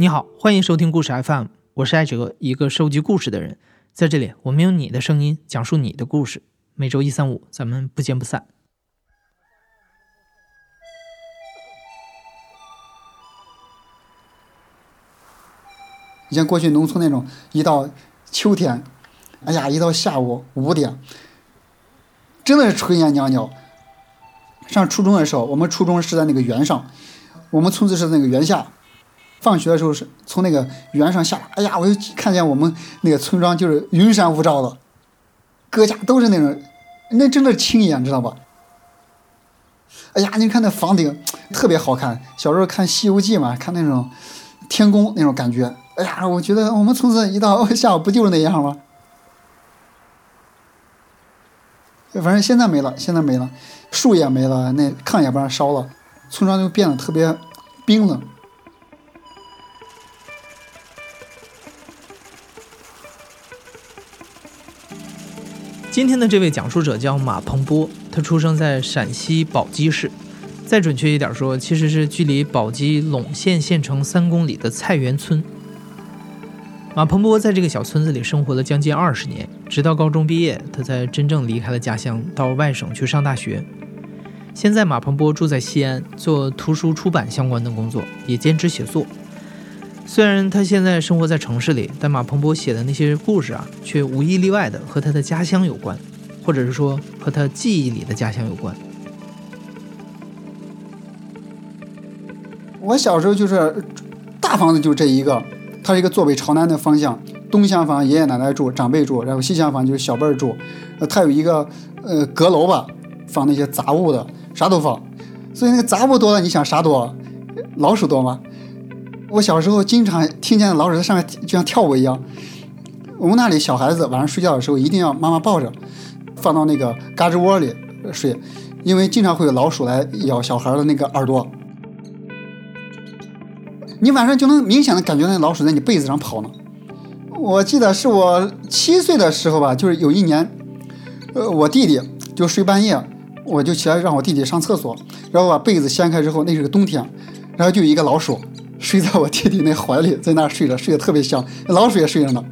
你好，欢迎收听故事 FM，我是艾哲，一个收集故事的人。在这里，我们用你的声音讲述你的故事。每周一、三、五，咱们不见不散。你像过去农村那种，一到秋天，哎呀，一到下午五点，真的是炊烟袅袅。上初中的时候，我们初中是在那个原上，我们村子是那个原下。放学的时候是从那个原上下来，哎呀，我就看见我们那个村庄就是云山雾罩的，各家都是那种，那真的亲眼，知道吧？哎呀，你看那房顶特别好看，小时候看《西游记》嘛，看那种天宫那种感觉，哎呀，我觉得我们村子一到下午不就是那样吗？反正现在没了，现在没了，树也没了，那炕也不让烧了，村庄就变得特别冰冷。今天的这位讲述者叫马鹏波，他出生在陕西宝鸡市，再准确一点说，其实是距离宝鸡陇县县城三公里的菜园村。马鹏波在这个小村子里生活了将近二十年，直到高中毕业，他才真正离开了家乡，到外省去上大学。现在，马鹏波住在西安，做图书出版相关的工作，也兼职写作。虽然他现在生活在城市里，但马鹏波写的那些故事啊，却无一例外的和他的家乡有关，或者是说和他记忆里的家乡有关。我小时候就是大房子就这一个，它是一个坐北朝南的方向，东厢房爷爷奶奶住，长辈住，然后西厢房就是小辈儿住。呃，它有一个呃阁楼吧，放那些杂物的，啥都放。所以那个杂物多了，你想啥多？老鼠多吗？我小时候经常听见老鼠在上面就像跳舞一样。我们那里小孩子晚上睡觉的时候一定要妈妈抱着，放到那个嘎吱窝里睡，因为经常会有老鼠来咬小孩的那个耳朵。你晚上就能明显的感觉那老鼠在你被子上跑呢。我记得是我七岁的时候吧，就是有一年，呃，我弟弟就睡半夜，我就起来让我弟弟上厕所，然后把被子掀开之后，那是个冬天，然后就有一个老鼠。睡在我弟弟那怀里，在那儿睡着，睡得特别香。老鼠也睡着呢。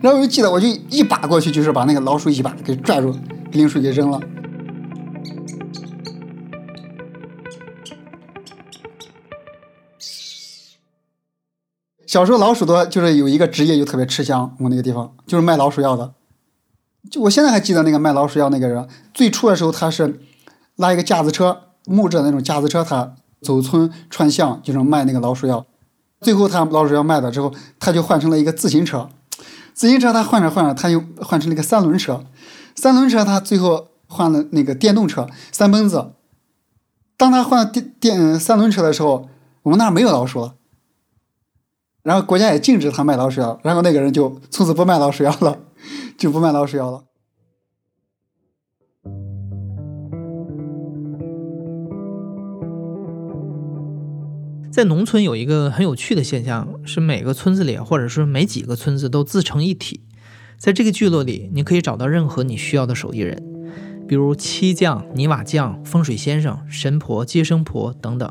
然后我就记得，我就一把过去，就是把那个老鼠一把给拽住，拎出去扔了。小时候老鼠多，就是有一个职业就特别吃香，我那个地方就是卖老鼠药的。就我现在还记得那个卖老鼠药那个人，最初的时候他是拉一个架子车，木质的那种架子车，他。走村串巷就是卖那个老鼠药，最后他老鼠药卖了之后，他就换成了一个自行车，自行车他换着换着他又换成了一个三轮车，三轮车他最后换了那个电动车三蹦子。当他换电电三轮车的时候，我们那儿没有老鼠了，然后国家也禁止他卖老鼠药，然后那个人就从此不卖老鼠药了，就不卖老鼠药了。在农村有一个很有趣的现象，是每个村子里，或者说每几个村子都自成一体。在这个聚落里，你可以找到任何你需要的手艺人，比如漆匠、泥瓦匠、风水先生、神婆、接生婆等等。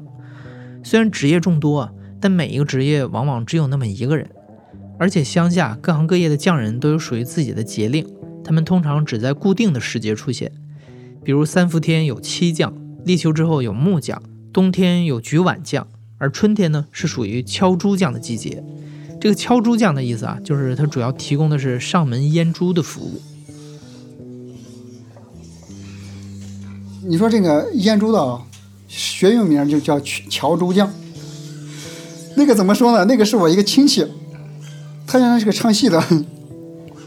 虽然职业众多，但每一个职业往往只有那么一个人。而且乡下各行各业的匠人都有属于自己的节令，他们通常只在固定的时节出现。比如三伏天有漆匠，立秋之后有木匠，冬天有举碗匠。而春天呢，是属于敲猪匠的季节。这个敲猪匠的意思啊，就是它主要提供的是上门阉猪的服务。你说这个阉猪的学用名就叫敲猪匠。那个怎么说呢？那个是我一个亲戚，他原来是个唱戏的，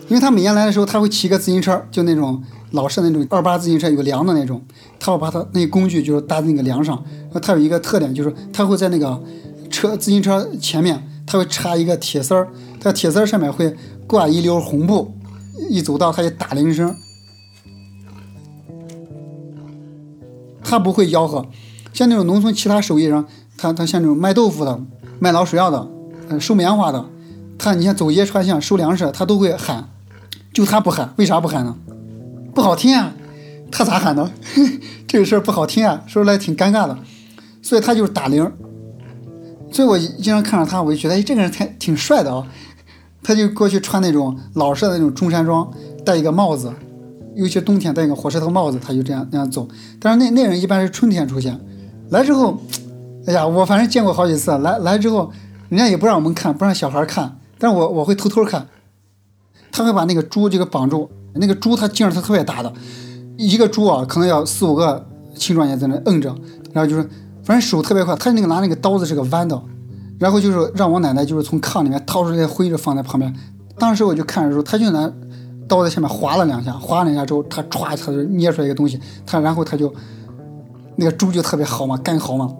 因为他每年来的时候，他会骑个自行车，就那种。老式那种二八自行车有梁的那种，他会把他那工具就是搭在那个梁上。那它有一个特点，就是它会在那个车自行车前面，它会插一个铁丝儿，它铁丝儿上面会挂一溜红布，一走道它就打铃声。他不会吆喝，像那种农村其他手艺人，他他像那种卖豆腐的、卖老鼠药的、呃收棉花的，他你像走街串巷收粮食，他都会喊，就他不喊，为啥不喊呢？不好听啊，他咋喊的？这个事儿不好听啊，说出来挺尴尬的，所以他就是打铃。所以我经常看着他，我就觉得哎，这个人挺挺帅的啊。他就过去穿那种老式的那种中山装，戴一个帽子，尤其冬天戴一个火车头帽子，他就这样那样走。但是那那人一般是春天出现，来之后，哎呀，我反正见过好几次，来来之后，人家也不让我们看，不让小孩看，但是我我会偷偷看。他会把那个猪就给绑住，那个猪它劲儿它特别大的，一个猪啊可能要四五个青壮年在那摁着，然后就是反正手特别快，他那个拿那个刀子是个弯的。然后就是让我奶奶就是从炕里面掏出来灰就放在旁边，当时我就看着时候，他就拿刀在下面划了两下，划了两下之后，他歘，他就捏出来一个东西，他然后他就那个猪就特别好嘛，干好嘛，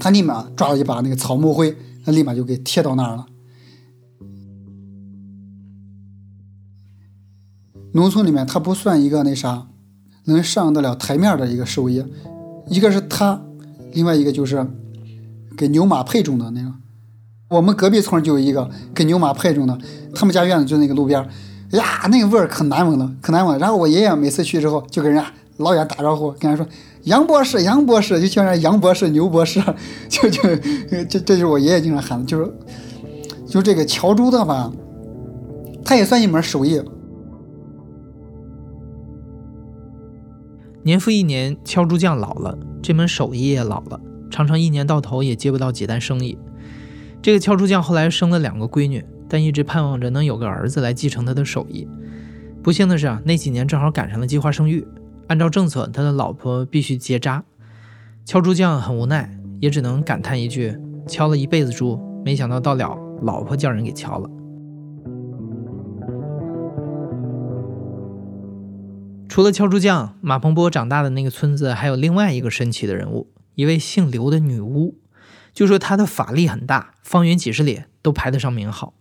他立马抓了一把那个草木灰，他立马就给贴到那儿了。农村里面他不算一个那啥，能上得了台面的一个手艺，一个是他，另外一个就是。给牛马配种的那个，我们隔壁村就有一个给牛马配种的，他们家院子就那个路边呀，那个味儿可难闻了，可难闻。然后我爷爷每次去之后，就跟人家老远打招呼，跟人家说杨博士，杨博士，就叫人杨博士、牛博士，就就这这就是我爷爷经常喊的，就是就这个乔猪的吧，他也算一门手艺。年复一年，敲猪匠老了，这门手艺也老了。常常一年到头也接不到几单生意。这个敲猪匠后来生了两个闺女，但一直盼望着能有个儿子来继承他的手艺。不幸的是啊，那几年正好赶上了计划生育，按照政策，他的老婆必须结扎。敲猪匠很无奈，也只能感叹一句：敲了一辈子猪，没想到到了老婆叫人给敲了。除了敲竹匠，马鹏波长大的那个村子还有另外一个神奇的人物。一位姓刘的女巫，就说她的法力很大，方圆几十里都排得上名号。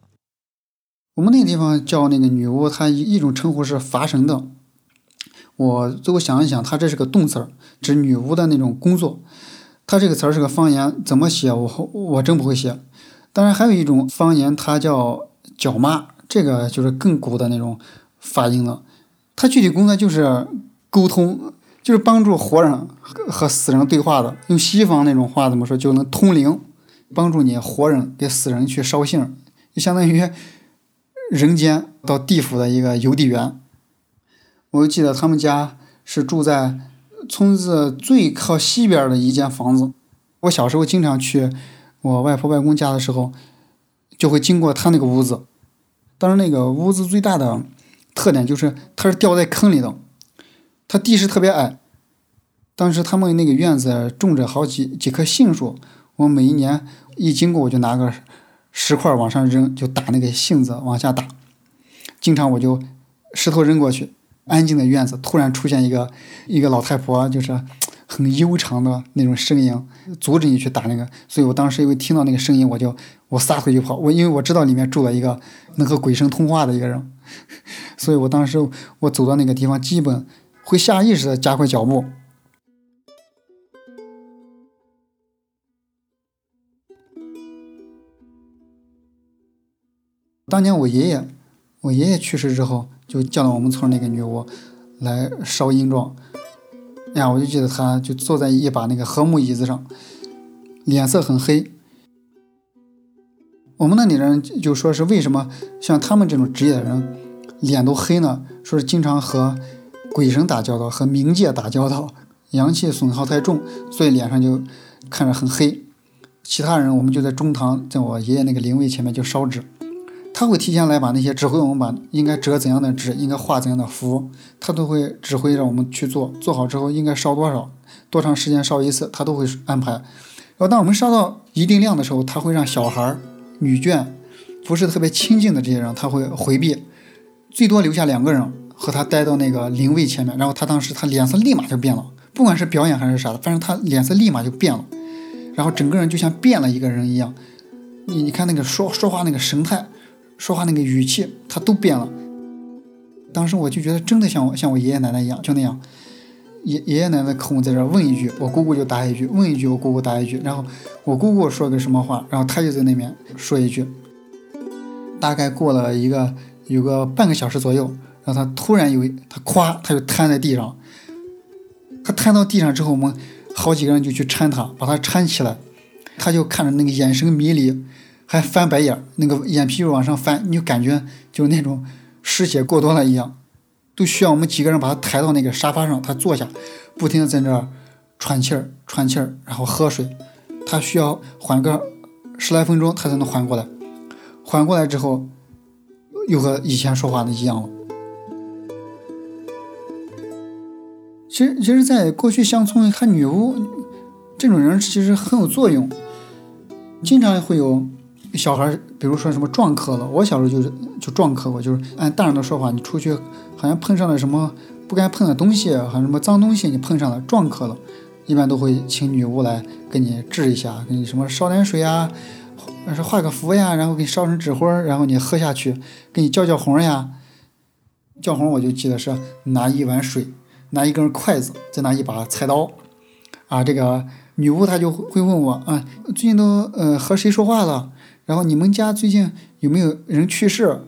我们那个地方叫那个女巫，她一一种称呼是伐神的。我最后想一想，她这是个动词儿，指女巫的那种工作。她这个词儿是个方言，怎么写我我真不会写。当然还有一种方言，它叫脚妈，这个就是更古的那种发音了。它具体工作就是沟通。就是帮助活人和死人对话的，用西方那种话怎么说，就能通灵，帮助你活人给死人去捎信，就相当于人间到地府的一个邮递员。我记得他们家是住在村子最靠西边的一间房子。我小时候经常去我外婆外公家的时候，就会经过他那个屋子。当然，那个屋子最大的特点就是它是掉在坑里的。它地势特别矮，当时他们那个院子种着好几几棵杏树，我每一年一经过，我就拿个石块往上扔，就打那个杏子往下打。经常我就石头扔过去，安静的院子突然出现一个一个老太婆，就是很悠长的那种声音，阻止你去打那个。所以我当时因为听到那个声音，我就我撒腿就跑。我因为我知道里面住了一个能和鬼神通话的一个人，所以我当时我走到那个地方，基本。会下意识的加快脚步。当年我爷爷，我爷爷去世之后，就叫了我们村那个女巫来烧阴状。哎呀，我就记得他就坐在一把那个和木椅子上，脸色很黑。我们那里人就说是为什么像他们这种职业的人脸都黑呢？说是经常和。鬼神打交道和冥界打交道，阳气损耗太重，所以脸上就看着很黑。其他人我们就在中堂，在我爷爷那个灵位前面就烧纸，他会提前来把那些指挥我们把应该折怎样的纸，应该画怎样的符，他都会指挥让我们去做。做好之后应该烧多少，多长时间烧一次，他都会安排。然后当我们烧到一定量的时候，他会让小孩、女眷，不是特别亲近的这些人，他会回避，最多留下两个人。和他待到那个灵位前面，然后他当时他脸色立马就变了，不管是表演还是啥的，反正他脸色立马就变了，然后整个人就像变了一个人一样。你你看那个说说话那个神态，说话那个语气，他都变了。当时我就觉得真的像我像我爷爷奶奶一样，就那样，爷爷爷奶奶口吻在这问一句，我姑姑就答一句，问一句我姑姑答一句，然后我姑姑说个什么话，然后他就在那边说一句。大概过了一个有个半个小时左右。然后他突然有他咵，他就瘫在地上。他瘫到地上之后，我们好几个人就去搀他，把他搀起来。他就看着那个眼神迷离，还翻白眼，那个眼皮就往上翻，你就感觉就是那种失血过多了一样，都需要我们几个人把他抬到那个沙发上，他坐下，不停的在那儿喘气儿、喘气儿，然后喝水，他需要缓个十来分钟，他才能缓过来，缓过来之后，又和以前说话的一样了。其实，其实，在过去乡村，看女巫这种人其实很有作用，经常会有小孩，比如说什么撞磕了。我小时候就是就撞磕过，就是按大人的说法，你出去好像碰上了什么不该碰的东西，好像什么脏东西，你碰上了撞磕了，一般都会请女巫来给你治一下，给你什么烧点水啊，是画个符呀，然后给你烧成纸灰，然后你喝下去，给你叫叫红呀。叫红我就记得是拿一碗水。拿一根筷子，再拿一把菜刀，啊，这个女巫她就会问我啊，最近都呃和谁说话了？然后你们家最近有没有人去世？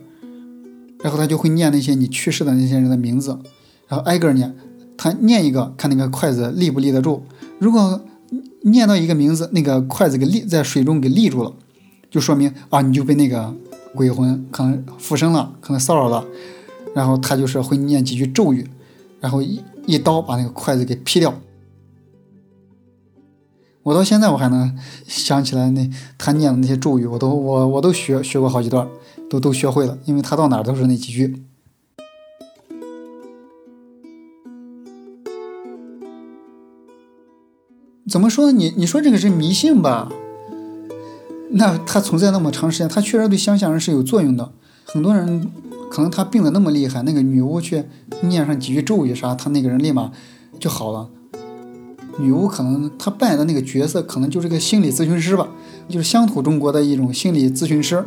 然后她就会念那些你去世的那些人的名字，然后挨个念，她念一个，看那个筷子立不立得住。如果念到一个名字，那个筷子给立在水中给立住了，就说明啊你就被那个鬼魂可能附身了，可能骚扰了。然后他就是会念几句咒语。然后一一刀把那个筷子给劈掉。我到现在我还能想起来那他念的那些咒语，我都我我都学学过好几段，都都学会了，因为他到哪都是那几句。怎么说？你你说这个是迷信吧？那它存在那么长时间，它确实对乡下人是有作用的，很多人。可能他病的那么厉害，那个女巫去念上几句咒语啥，他那个人立马就好了。女巫可能她扮演的那个角色，可能就是个心理咨询师吧，就是乡土中国的一种心理咨询师。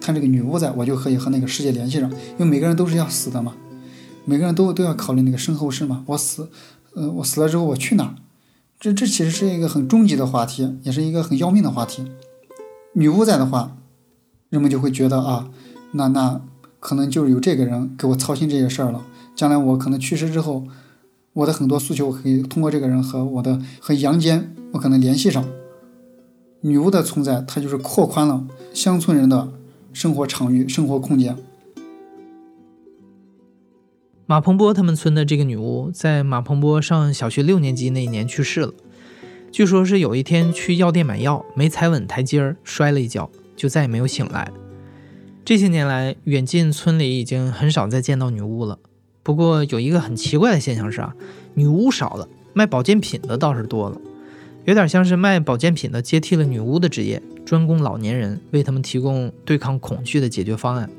看这个女巫在，我就可以和那个世界联系上，因为每个人都是要死的嘛，每个人都都要考虑那个身后事嘛。我死，呃，我死了之后我去哪？这这其实是一个很终极的话题，也是一个很要命的话题。女巫在的话。人们就会觉得啊，那那可能就是有这个人给我操心这些事儿了。将来我可能去世之后，我的很多诉求可以通过这个人和我的和阳间，我可能联系上。女巫的存在，它就是扩宽了乡村人的生活场域、生活空间。马鹏波他们村的这个女巫，在马鹏波上小学六年级那一年去世了。据说是有一天去药店买药，没踩稳台阶儿，摔了一跤。就再也没有醒来。这些年来，远近村里已经很少再见到女巫了。不过有一个很奇怪的现象是啊，女巫少了，卖保健品的倒是多了，有点像是卖保健品的接替了女巫的职业，专攻老年人，为他们提供对抗恐惧的解决方案。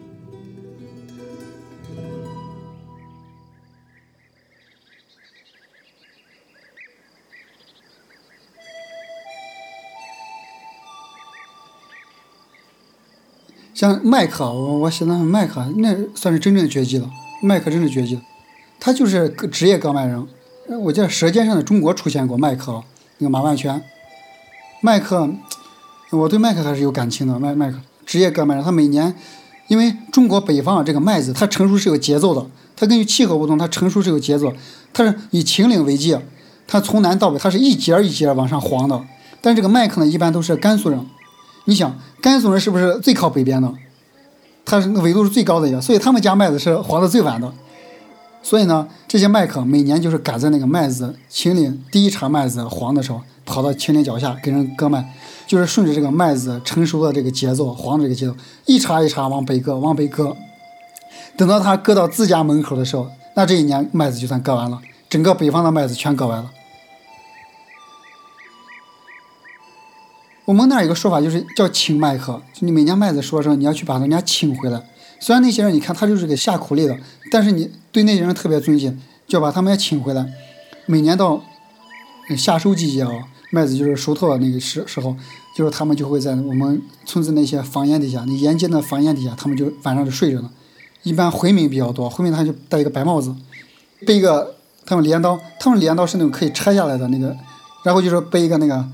像麦克，我我写的麦克，那算是真正的绝技了。麦克真是绝技，他就是职业割麦人。我记得《舌尖上的中国》出现过麦克，那个马万全。麦克，我对麦克还是有感情的。麦麦克职业割麦人，他每年，因为中国北方这个麦子，它成熟是有节奏的，它根据气候不同，它成熟是有节奏。它是以秦岭为界，它从南到北，它是一节一节往上黄的。但这个麦克呢，一般都是甘肃人。你想，甘肃人是不是最靠北边的？他是纬度是最高的一个，所以他们家麦子是黄的最晚的。所以呢，这些麦客每年就是赶在那个麦子秦岭第一茬麦子黄的时候，跑到秦岭脚下给人割麦，就是顺着这个麦子成熟的这个节奏，黄的这个节奏，一茬一茬往北割，往北割。等到他割到自家门口的时候，那这一年麦子就算割完了，整个北方的麦子全割完了。我们那儿有个说法，就是叫请麦克，就你每年麦子说的时候，你要去把人家请回来。虽然那些人你看他就是给下苦力的，但是你对那些人特别尊敬，就要把他们也请回来。每年到夏收季节啊，麦子就是熟透了那个时时候，就是他们就会在我们村子那些房檐底下，那沿街的房檐底下，他们就晚上就睡着呢。一般回民比较多，回民他就戴一个白帽子，背一个他们镰刀，他们镰刀是那种可以拆下来的那个，然后就是背一个那个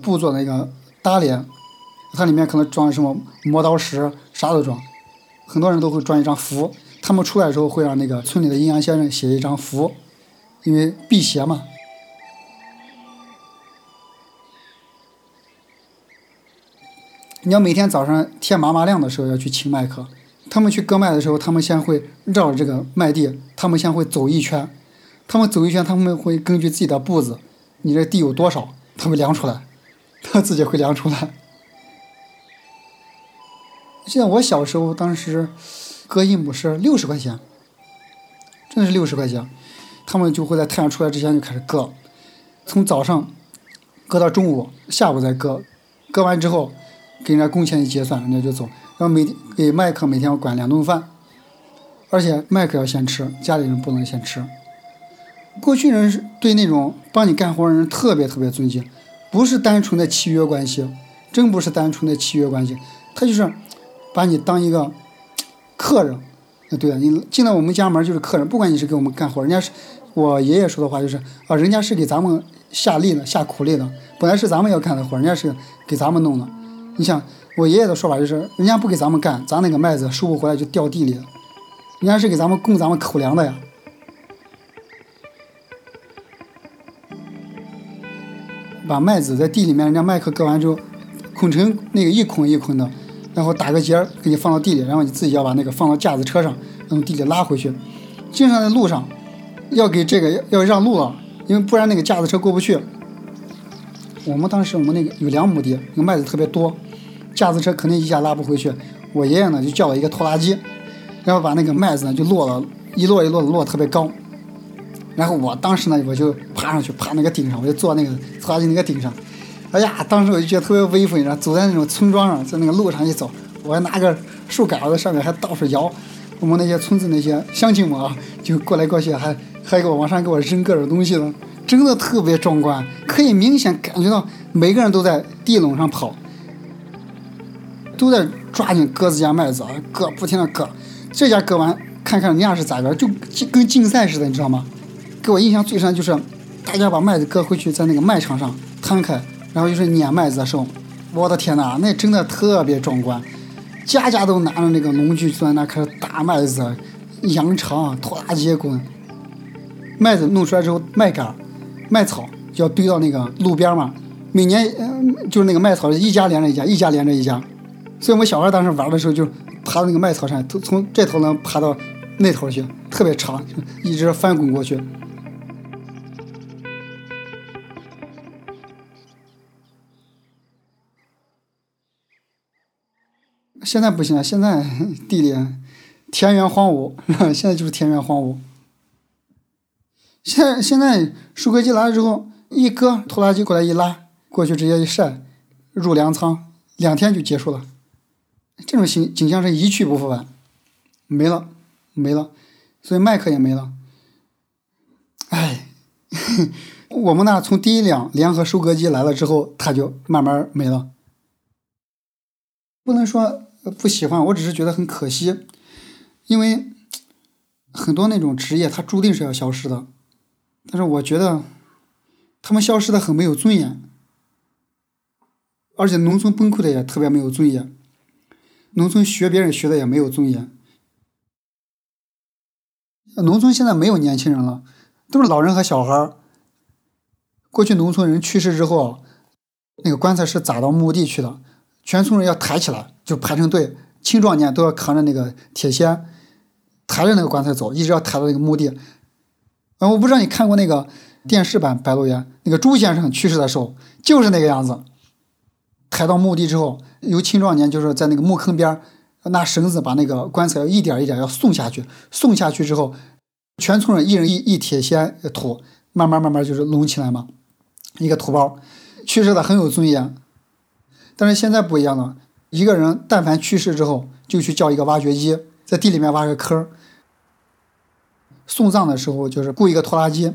布做那个。大连，它里面可能装什么磨刀石，啥都装。很多人都会装一张符，他们出来的时候会让那个村里的阴阳先生写一张符，因为辟邪嘛。你要每天早上天麻麻亮的时候要去清麦克，他们去割麦的时候，他们先会绕着这个麦地，他们先会走一圈，他们走一圈，他们会根据自己的步子，你这地有多少，他们量出来，他自己会量出来。现在我小时候，当时割一亩是六十块钱，真的是六十块钱。他们就会在太阳出来之前就开始割，从早上割到中午，下午再割，割完之后给人家工钱一结算，人家就走。然后每天给麦克每天要管两顿饭，而且麦克要先吃，家里人不能先吃。过去人是对那种帮你干活的人特别特别尊敬，不是单纯的契约关系，真不是单纯的契约关系，他就是把你当一个客人。对啊，你进到我们家门就是客人，不管你是给我们干活，人家是。我爷爷说的话就是，啊，人家是给咱们下力的、下苦力的，本来是咱们要干的活，人家是给咱们弄的。你想，我爷爷的说法就是，人家不给咱们干，咱那个麦子收不回来就掉地里了，人家是给咱们供咱们口粮的呀。把麦子在地里面，人家麦克割完之后，捆成那个一捆一捆的，然后打个结给你放到地里，然后你自己要把那个放到架子车上，从地里拉回去。经常在路上。要给这个要让路了，因为不然那个架子车过不去。我们当时我们那个有两亩地，那个麦子特别多，架子车肯定一下拉不回去。我爷爷呢就叫了一个拖拉机，然后把那个麦子呢就落了，一摞一摞的摞特别高。然后我当时呢我就爬上去，爬那个顶上，我就坐那个拖拉机那个顶上。哎呀，当时我就觉得特别威风，你知道，走在那种村庄上，在那个路上一走，我还拿个树杆子上面还到处摇。我们那些村子那些乡亲们啊，就过来过去还。还给我往上给我扔各种东西的，真的特别壮观，可以明显感觉到每个人都在地垄上跑，都在抓紧割自家麦子啊，割不停的割，这家割完看看人家是咋着，就跟竞赛似的，你知道吗？给我印象最深就是大家把麦子割回去，在那个麦场上摊开，然后就是碾麦子的时候，我的天哪，那真的特别壮观，家家都拿着那个农具坐在那开始打麦子，扬长拖拉机滚。麦子弄出来之后，麦秆、麦草就要堆到那个路边嘛。每年，嗯，就是那个麦草一家连着一家，一家连着一家。所以我们小孩当时玩的时候，就爬到那个麦草上，从从这头能爬到那头去，特别长，一直翻滚过去。现在不行了，现在 地里田园荒芜，现在就是田园荒芜。现现在收割机来了之后，一割，拖拉机过来一拉，过去直接一晒，入粮仓，两天就结束了。这种景景象是一去不复返，没了，没了，所以麦克也没了。哎，我们那从第一辆联合收割机来了之后，它就慢慢没了。不能说不喜欢，我只是觉得很可惜，因为很多那种职业它注定是要消失的。但是我觉得，他们消失的很没有尊严，而且农村崩溃的也特别没有尊严，农村学别人学的也没有尊严。农村现在没有年轻人了，都是老人和小孩儿。过去农村人去世之后，那个棺材是砸到墓地去的，全村人要抬起来，就排成队，青壮年都要扛着那个铁锨，抬着那个棺材走，一直要抬到那个墓地。啊，我不知道你看过那个电视版《白鹿原》，那个朱先生去世的时候就是那个样子，抬到墓地之后，由青壮年就是在那个墓坑边拿绳子把那个棺材一点一点要送下去，送下去之后，全村人一人一一铁锨土，慢慢慢慢就是隆起来嘛，一个土包，去世的很有尊严。但是现在不一样了，一个人但凡去世之后，就去叫一个挖掘机，在地里面挖个坑。送葬的时候就是雇一个拖拉机，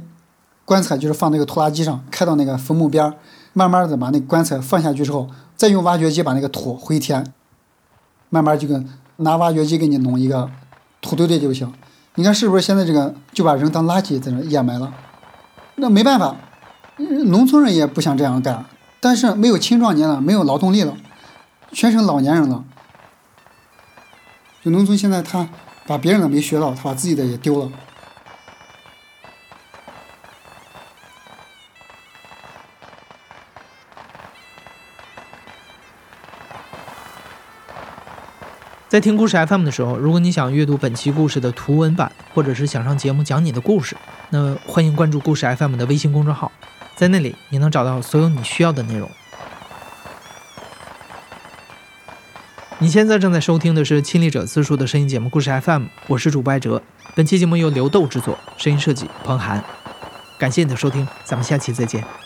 棺材就是放那个拖拉机上，开到那个坟墓边，慢慢的把那棺材放下去之后，再用挖掘机把那个土回填，慢慢就跟拿挖掘机给你弄一个土堆堆就行。你看是不是现在这个就把人当垃圾在那掩埋了？那没办法，农村人也不想这样干，但是没有青壮年了，没有劳动力了，全成老年人了。就农村现在他把别人的没学到，他把自己的也丢了。在听故事 FM 的时候，如果你想阅读本期故事的图文版，或者是想上节目讲你的故事，那欢迎关注故事 FM 的微信公众号，在那里你能找到所有你需要的内容。你现在正在收听的是亲历者自述的声音节目《故事 FM》，我是主播艾哲。本期节目由刘豆制作，声音设计彭涵。感谢你的收听，咱们下期再见。